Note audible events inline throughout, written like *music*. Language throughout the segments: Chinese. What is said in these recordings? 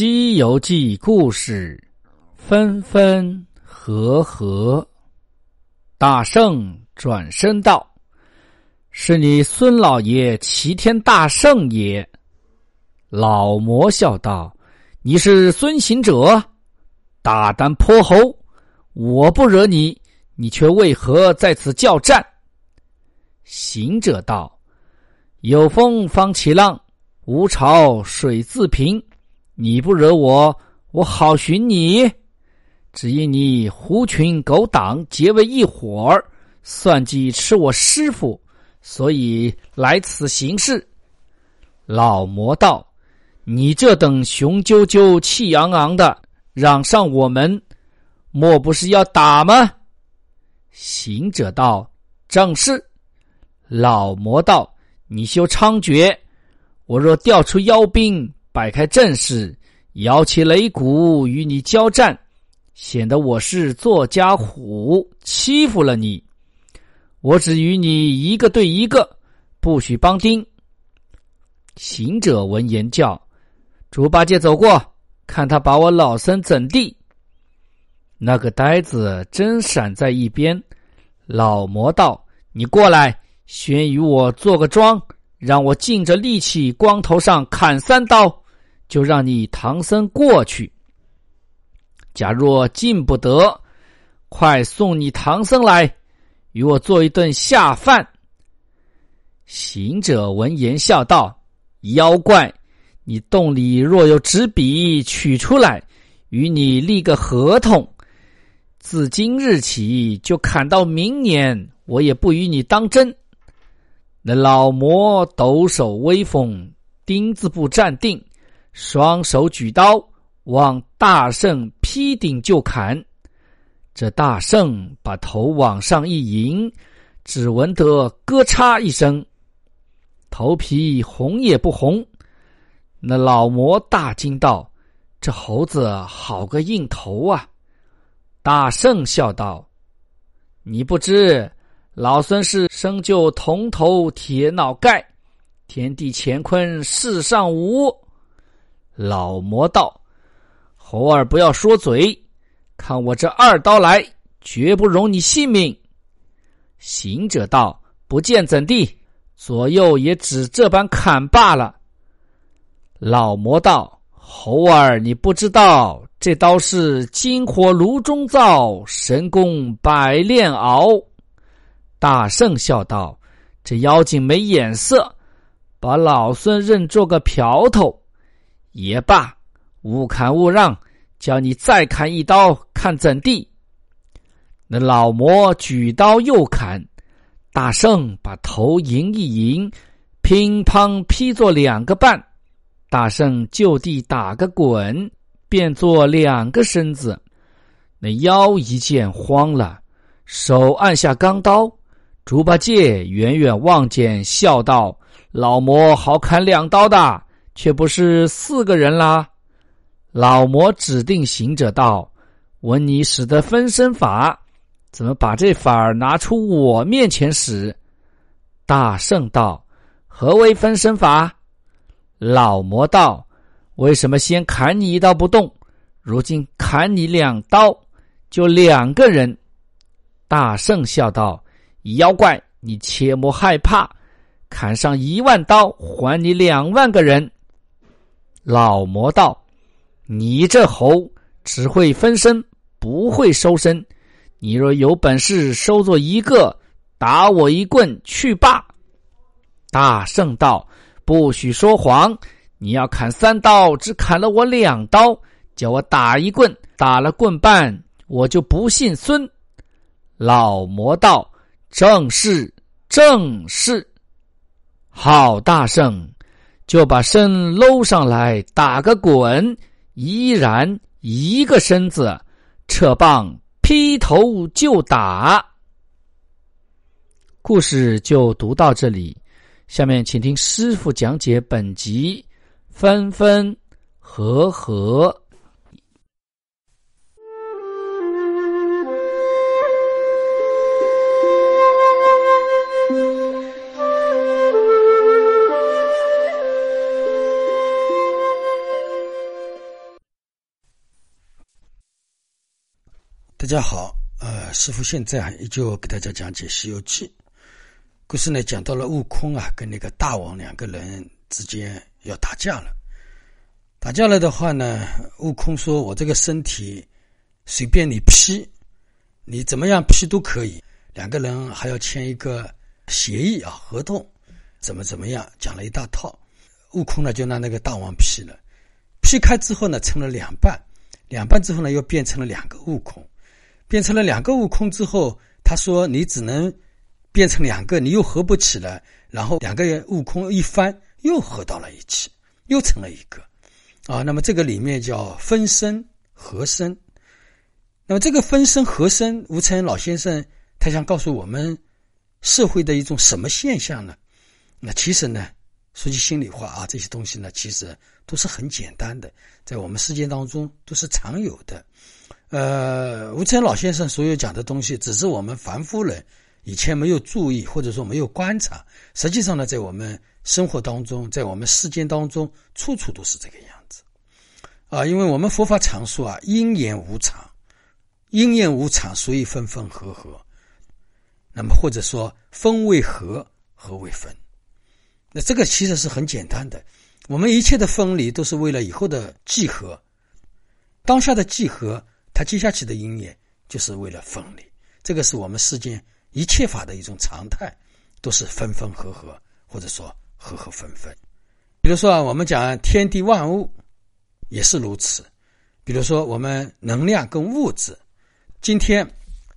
西游记》故事分分合合，大圣转身道。是你孙老爷齐天大圣也。老魔笑道：“你是孙行者，大胆泼猴！我不惹你，你却为何在此叫战？”行者道：“有风方起浪，无潮水自平。你不惹我，我好寻你。只因你狐群狗党结为一伙儿，算计吃我师傅。”所以来此行事。老魔道：“你这等雄赳赳、气昂昂的，嚷上我们，莫不是要打吗？”行者道：“正是。”老魔道：“你休猖獗！我若调出妖兵，摆开阵势，摇起擂鼓与你交战，显得我是作家虎，欺负了你。”我只与你一个对一个，不许帮丁。行者闻言叫：“猪八戒走过，看他把我老僧怎地？”那个呆子真闪在一边。老魔道：“你过来，先与我做个庄，让我尽着力气，光头上砍三刀，就让你唐僧过去。假若进不得，快送你唐僧来。”与我做一顿下饭。行者闻言笑道：“妖怪，你洞里若有纸笔，取出来，与你立个合同。自今日起，就砍到明年，我也不与你当真。”那老魔抖手威风，钉子步站定，双手举刀，往大圣劈顶就砍。这大圣把头往上一迎，只闻得咯嚓一声，头皮红也不红。那老魔大惊道：“这猴子好个硬头啊！”大圣笑道：“你不知，老孙是生就铜头铁脑盖，天地乾坤世上无。”老魔道：“猴儿不要说嘴。”看我这二刀来，绝不容你性命。行者道：“不见怎地？左右也只这般砍罢了。”老魔道：“猴儿，你不知道，这刀是金火炉中造，神功百炼熬。”大圣笑道：“这妖精没眼色，把老孙认做个瓢头，也罢，勿砍勿让。”叫你再砍一刀，看怎地？那老魔举刀又砍，大圣把头迎一迎，乒乓劈作两个半。大圣就地打个滚，变作两个身子。那妖一见慌了，手按下钢刀。猪八戒远远望见，笑道：“老魔好砍两刀的，却不是四个人啦。”老魔指定行者道：“闻你使得分身法，怎么把这法儿拿出我面前使？”大圣道：“何为分身法？”老魔道：“为什么先砍你一刀不动，如今砍你两刀，就两个人？”大圣笑道：“妖怪，你切莫害怕，砍上一万刀，还你两万个人。”老魔道。你这猴只会分身，不会收身。你若有本事收作一个，打我一棍去罢。大圣道：“不许说谎！你要砍三刀，只砍了我两刀，叫我打一棍，打了棍半，我就不信孙。”老魔道：“正是，正是。”好，大圣就把身搂上来，打个滚。依然一个身子，扯棒劈头就打。故事就读到这里，下面请听师傅讲解本集分分合合。大家好，呃，师傅现在啊，依旧给大家讲解《西游记》故事呢，讲到了悟空啊，跟那个大王两个人之间要打架了。打架了的话呢，悟空说：“我这个身体随便你劈，你怎么样劈都可以。”两个人还要签一个协议啊，合同，怎么怎么样，讲了一大套。悟空呢，就让那个大王劈了，劈开之后呢，成了两半，两半之后呢，又变成了两个悟空。变成了两个悟空之后，他说：“你只能变成两个，你又合不起来。然后两个人悟空一翻，又合到了一起，又成了一个。啊，那么这个里面叫分身合身。那么这个分身合身，吴承恩老先生他想告诉我们社会的一种什么现象呢？那其实呢，说句心里话啊，这些东西呢，其实都是很简单的，在我们世界当中都是常有的。”呃，吴承老先生所有讲的东西，只是我们凡夫人以前没有注意，或者说没有观察。实际上呢，在我们生活当中，在我们世间当中，处处都是这个样子。啊，因为我们佛法常说啊，因缘无常，因缘无常，所以分分合合。那么或者说分为合，合为分。那这个其实是很简单的。我们一切的分离，都是为了以后的聚合。当下的聚合。它接下去的因缘就是为了分离，这个是我们世间一切法的一种常态，都是分分合合，或者说合合分分。比如说啊，我们讲天地万物也是如此。比如说我们能量跟物质，今天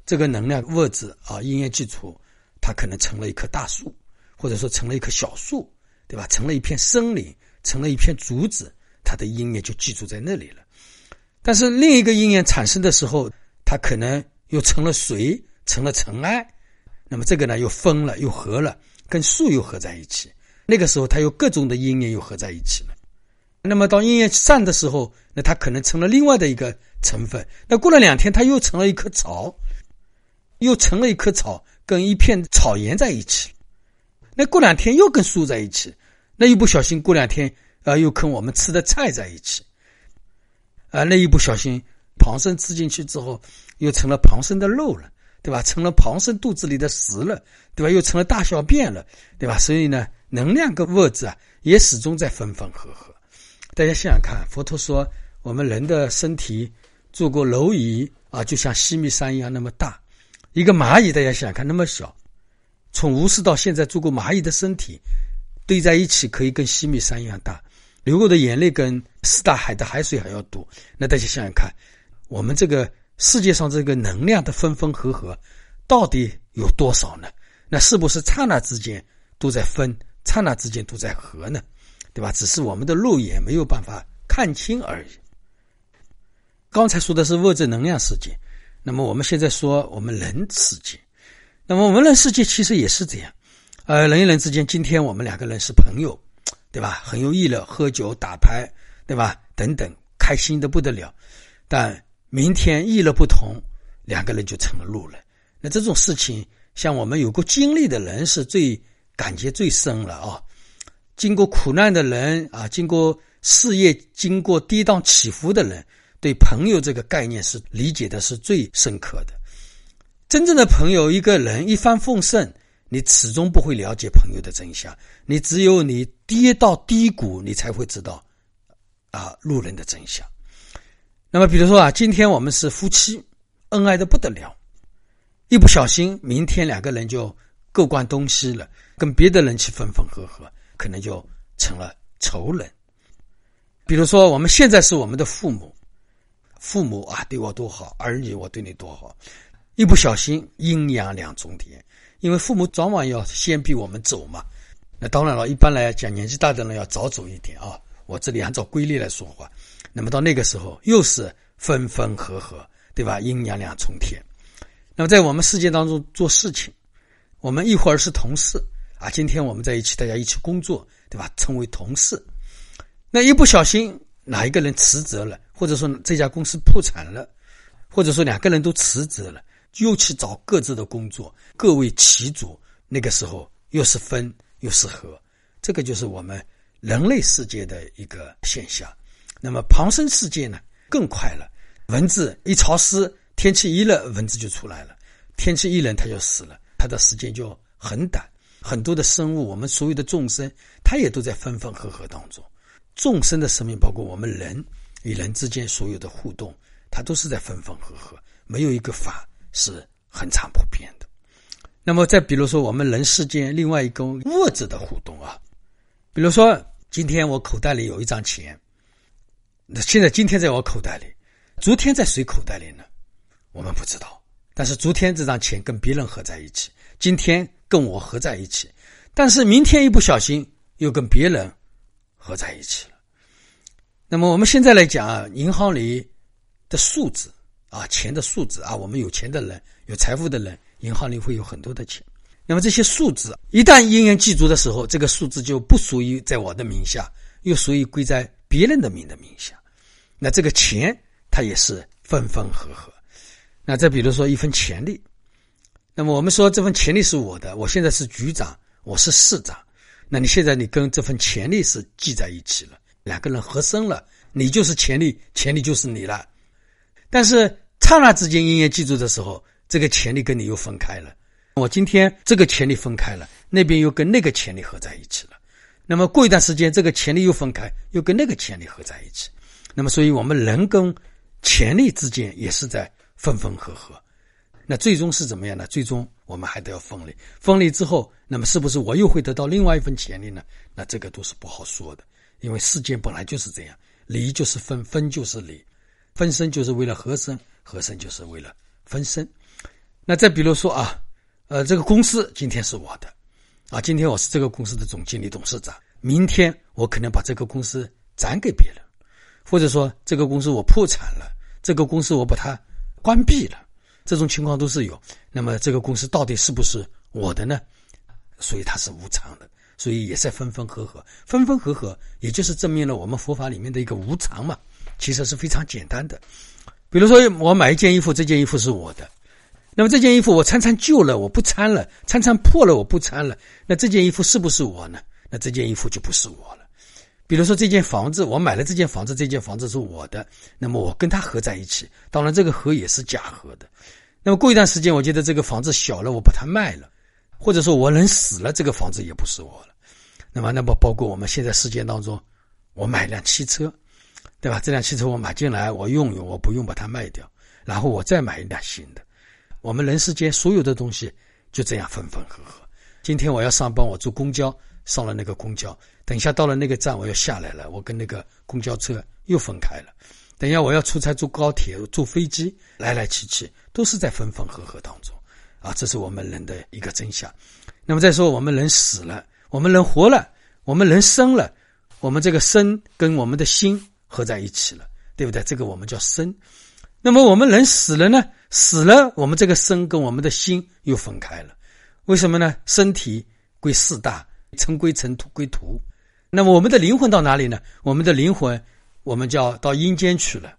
这个能量物质啊，因缘基础，它可能成了一棵大树，或者说成了一棵小树，对吧？成了一片森林，成了一片竹子，它的因缘就记住在那里了。但是另一个因缘产生的时候，它可能又成了水，成了尘埃，那么这个呢又分了，又合了，跟树又合在一起。那个时候，它有各种的因缘又合在一起了。那么到因缘散的时候，那它可能成了另外的一个成分。那过了两天，它又成了一棵草，又成了一棵草，跟一片草原在一起。那过两天又跟树在一起，那一不小心过两天啊，又跟我们吃的菜在一起。啊，那一不小心，庞生吃进去之后，又成了庞生的肉了，对吧？成了庞生肚子里的食了，对吧？又成了大小便了，对吧？所以呢，能量跟物质啊，也始终在分分合合。大家想想看，佛陀说，我们人的身体做过蝼蚁啊，就像西米山一样那么大；一个蚂蚁，大家想想看，那么小。从无始到现在，做过蚂蚁的身体堆在一起，可以跟西米山一样大。流过的眼泪跟四大海的海水还要多，那大家想想看，我们这个世界上这个能量的分分合合，到底有多少呢？那是不是刹那之间都在分，刹那之间都在合呢？对吧？只是我们的肉眼没有办法看清而已。刚才说的是物质能量世界，那么我们现在说我们人世界，那么我们人世界其实也是这样，呃，人与人之间，今天我们两个人是朋友。对吧？很有意乐，喝酒打牌，对吧？等等，开心的不得了。但明天意乐不同，两个人就成了路人。那这种事情，像我们有过经历的人，是最感觉最深了啊。经过苦难的人啊，经过事业经过跌宕起伏的人，对朋友这个概念是理解的是最深刻的。真正的朋友，一个人一帆风顺。你始终不会了解朋友的真相，你只有你跌到低谷，你才会知道，啊，路人的真相。那么，比如说啊，今天我们是夫妻，恩爱的不得了，一不小心，明天两个人就各管东西了，跟别的人去分分合合，可能就成了仇人。比如说，我们现在是我们的父母，父母啊对我多好，儿女我对你多好，一不小心，阴阳两重天。因为父母早晚要先比我们走嘛，那当然了，一般来讲，年纪大的人要早走一点啊。我这里按照规律来说话，那么到那个时候，又是分分合合，对吧？阴阳两重天。那么在我们世界当中做事情，我们一会儿是同事啊，今天我们在一起，大家一起工作，对吧？称为同事。那一不小心哪一个人辞职了，或者说这家公司破产了，或者说两个人都辞职了，又去找各自的工作，各为其主。那个时候又是分又是合，这个就是我们人类世界的一个现象。那么旁生世界呢更快了，蚊子一潮湿，天气一热，蚊子就出来了；天气一冷，它就死了，它的时间就很短。很多的生物，我们所有的众生，它也都在分分合合当中。众生的生命，包括我们人与人之间所有的互动，它都是在分分合合，没有一个法是很常不变的。那么，再比如说，我们人世间另外一个物质的互动啊，比如说，今天我口袋里有一张钱，那现在今天在我口袋里，昨天在谁口袋里呢？我们不知道。但是昨天这张钱跟别人合在一起，今天跟我合在一起，但是明天一不小心又跟别人合在一起了。那么我们现在来讲啊，银行里的数字啊，钱的数字啊，我们有钱的人，有财富的人。银行里会有很多的钱，那么这些数字一旦应验记住的时候，这个数字就不属于在我的名下，又属于归在别人的名的名下。那这个钱它也是分分合合。那再比如说一份权利，那么我们说这份权利是我的，我现在是局长，我是市长，那你现在你跟这份权利是记在一起了，两个人合生了，你就是权利，权利就是你了。但是刹那之间应验记住的时候。这个潜力跟你又分开了，我今天这个潜力分开了，那边又跟那个潜力合在一起了。那么过一段时间，这个潜力又分开，又跟那个潜力合在一起。那么，所以我们人跟潜力之间也是在分分合合。那最终是怎么样呢？最终我们还得要分离。分离之后，那么是不是我又会得到另外一份潜力呢？那这个都是不好说的，因为世间本来就是这样，离就是分，分就是离，分身就是为了合身，合身就是为了分身。那再比如说啊，呃，这个公司今天是我的，啊，今天我是这个公司的总经理、董事长。明天我可能把这个公司转给别人，或者说这个公司我破产了，这个公司我把它关闭了，这种情况都是有。那么这个公司到底是不是我的呢？所以它是无常的，所以也在分分合合，分分合合，也就是证明了我们佛法里面的一个无常嘛。其实是非常简单的。比如说我买一件衣服，这件衣服是我的。那么这件衣服我穿穿旧了，我不穿了；穿穿破了，我不穿了。那这件衣服是不是我呢？那这件衣服就不是我了。比如说这间房子，我买了这间房子，这间房子是我的，那么我跟它合在一起。当然，这个合也是假合的。那么过一段时间，我觉得这个房子小了，我把它卖了，或者说我人死了，这个房子也不是我了。那么，那么包括我们现在世界当中，我买辆汽车，对吧？这辆汽车我买进来，我用用，我不用把它卖掉，然后我再买一辆新的。我们人世间所有的东西就这样分分合合。今天我要上班，我坐公交上了那个公交，等一下到了那个站我要下来了，我跟那个公交车又分开了。等一下我要出差坐高铁、坐飞机，来来去去都是在分分合合当中啊！这是我们人的一个真相。那么再说我们人死了，我们人活了，我们人生了，我们这个身跟我们的心合在一起了，对不对？这个我们叫身。那么我们人死了呢？死了，我们这个身跟我们的心又分开了。为什么呢？身体归四大，尘归尘，土归土。那么我们的灵魂到哪里呢？我们的灵魂，我们叫到阴间去了。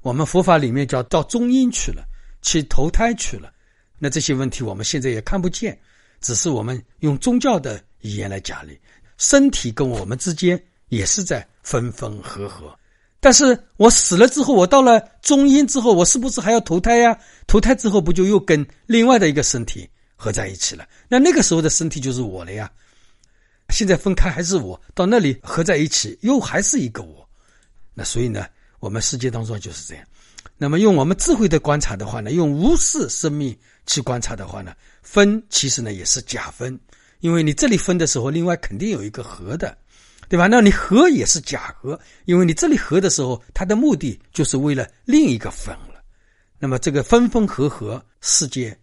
我们佛法里面叫到中阴去了，去投胎去了。那这些问题我们现在也看不见，只是我们用宗教的语言来讲理。身体跟我们之间也是在分分合合。但是我死了之后，我到了中阴之后，我是不是还要投胎呀？投胎之后不就又跟另外的一个身体合在一起了？那那个时候的身体就是我了呀。现在分开还是我，到那里合在一起又还是一个我。那所以呢，我们世界当中就是这样。那么用我们智慧的观察的话呢，用无视生命去观察的话呢，分其实呢也是假分，因为你这里分的时候，另外肯定有一个合的。对吧？那你和也是假和，因为你这里和的时候，它的目的就是为了另一个分了。那么这个分分合合，世界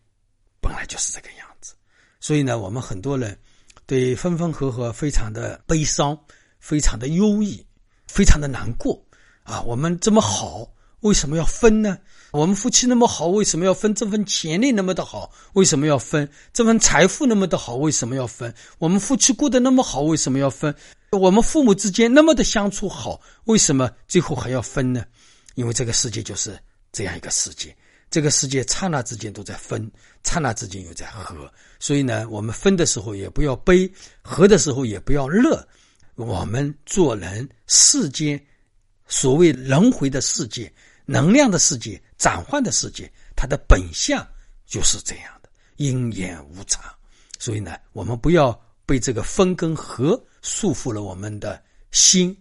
本来就是这个样子。所以呢，我们很多人对分分合合非常的悲伤，非常的忧郁，非常的难过啊！我们这么好，为什么要分呢？我们夫妻那么好，为什么要分？这份潜力那么的好，为什么要分？这份财富那么的好，为什么要分？我们夫妻过得那么好，为什么要分？我们父母之间那么的相处好，为什么最后还要分呢？因为这个世界就是这样一个世界，这个世界刹那之间都在分，刹那之间又在合。所以呢，我们分的时候也不要悲，合的时候也不要乐。我们做人世间所谓轮回的世界。能量的世界，转换的世界，它的本相就是这样的，因缘无常。所以呢，我们不要被这个分跟合束缚了我们的心，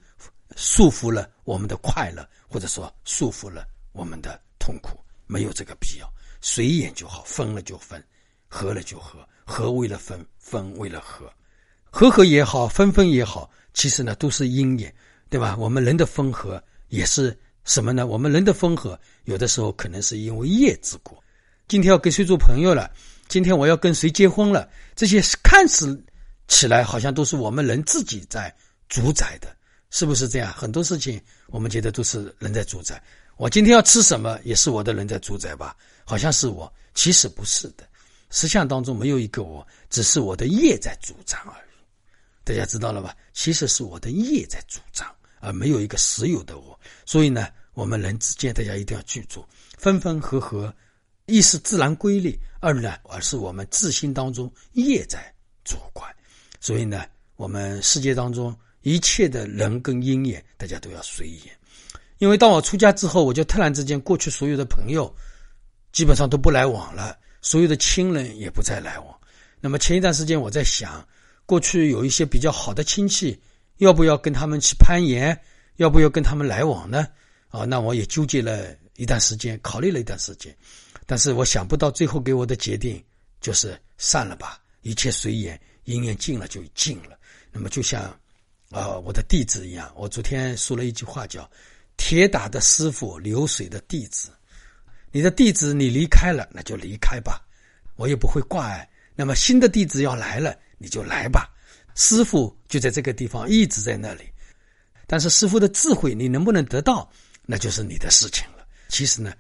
束缚了我们的快乐，或者说束缚了我们的痛苦，没有这个必要。随缘就好，分了就分，合了就合，合为了分，分为了合，合合也好，分分也好，其实呢都是因缘，对吧？我们人的分合也是。什么呢？我们人的分合，有的时候可能是因为业之果。今天要跟谁做朋友了？今天我要跟谁结婚了？这些看似起来好像都是我们人自己在主宰的，是不是这样？很多事情我们觉得都是人在主宰。我今天要吃什么，也是我的人在主宰吧？好像是我，其实不是的。实相当中没有一个我，只是我的业在主张而已。大家知道了吧？其实是我的业在主张，而没有一个实有的我。所以呢？我们人之间，大家一定要记住，分分合合，一是自然规律，二呢，而是我们自心当中业在主管。所以呢，我们世界当中一切的人跟因缘，大家都要随缘。因为当我出家之后，我就突然之间，过去所有的朋友基本上都不来往了，所有的亲人也不再来往。那么前一段时间，我在想，过去有一些比较好的亲戚，要不要跟他们去攀岩？要不要跟他们来往呢？啊，那我也纠结了一段时间，考虑了一段时间，但是我想不到最后给我的决定就是散了吧，一切随缘，因缘尽了就尽了。那么就像啊我的弟子一样，我昨天说了一句话叫“铁打的师傅，流水的弟子”。你的弟子你离开了，那就离开吧，我也不会挂碍。那么新的弟子要来了，你就来吧，师傅就在这个地方一直在那里。但是师傅的智慧你能不能得到？那就是你的事情了。其实呢，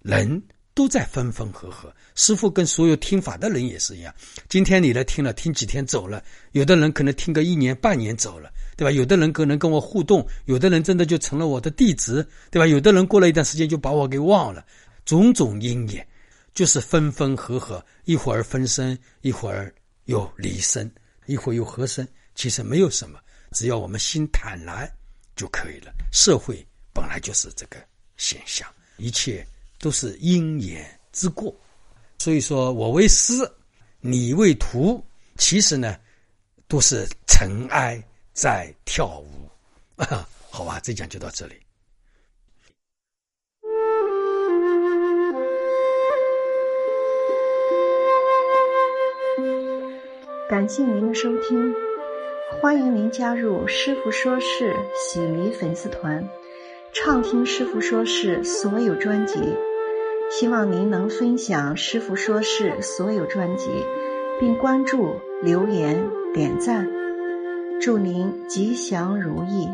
人都在分分合合。师傅跟所有听法的人也是一样。今天你来听了，听几天走了；有的人可能听个一年半年走了，对吧？有的人可能跟我互动，有的人真的就成了我的弟子，对吧？有的人过了一段时间就把我给忘了。种种因缘，就是分分合合，一会儿分身，一会儿又离身，一会又合身。其实没有什么，只要我们心坦然就可以了。社会。本来就是这个现象，一切都是因缘之过，所以说我为师，你为徒，其实呢，都是尘埃在跳舞。啊 *laughs* 好吧，这讲就到这里。感谢您的收听，欢迎您加入师傅说事喜迷粉丝团。畅听师傅说事所有专辑，希望您能分享师傅说事所有专辑，并关注、留言、点赞，祝您吉祥如意。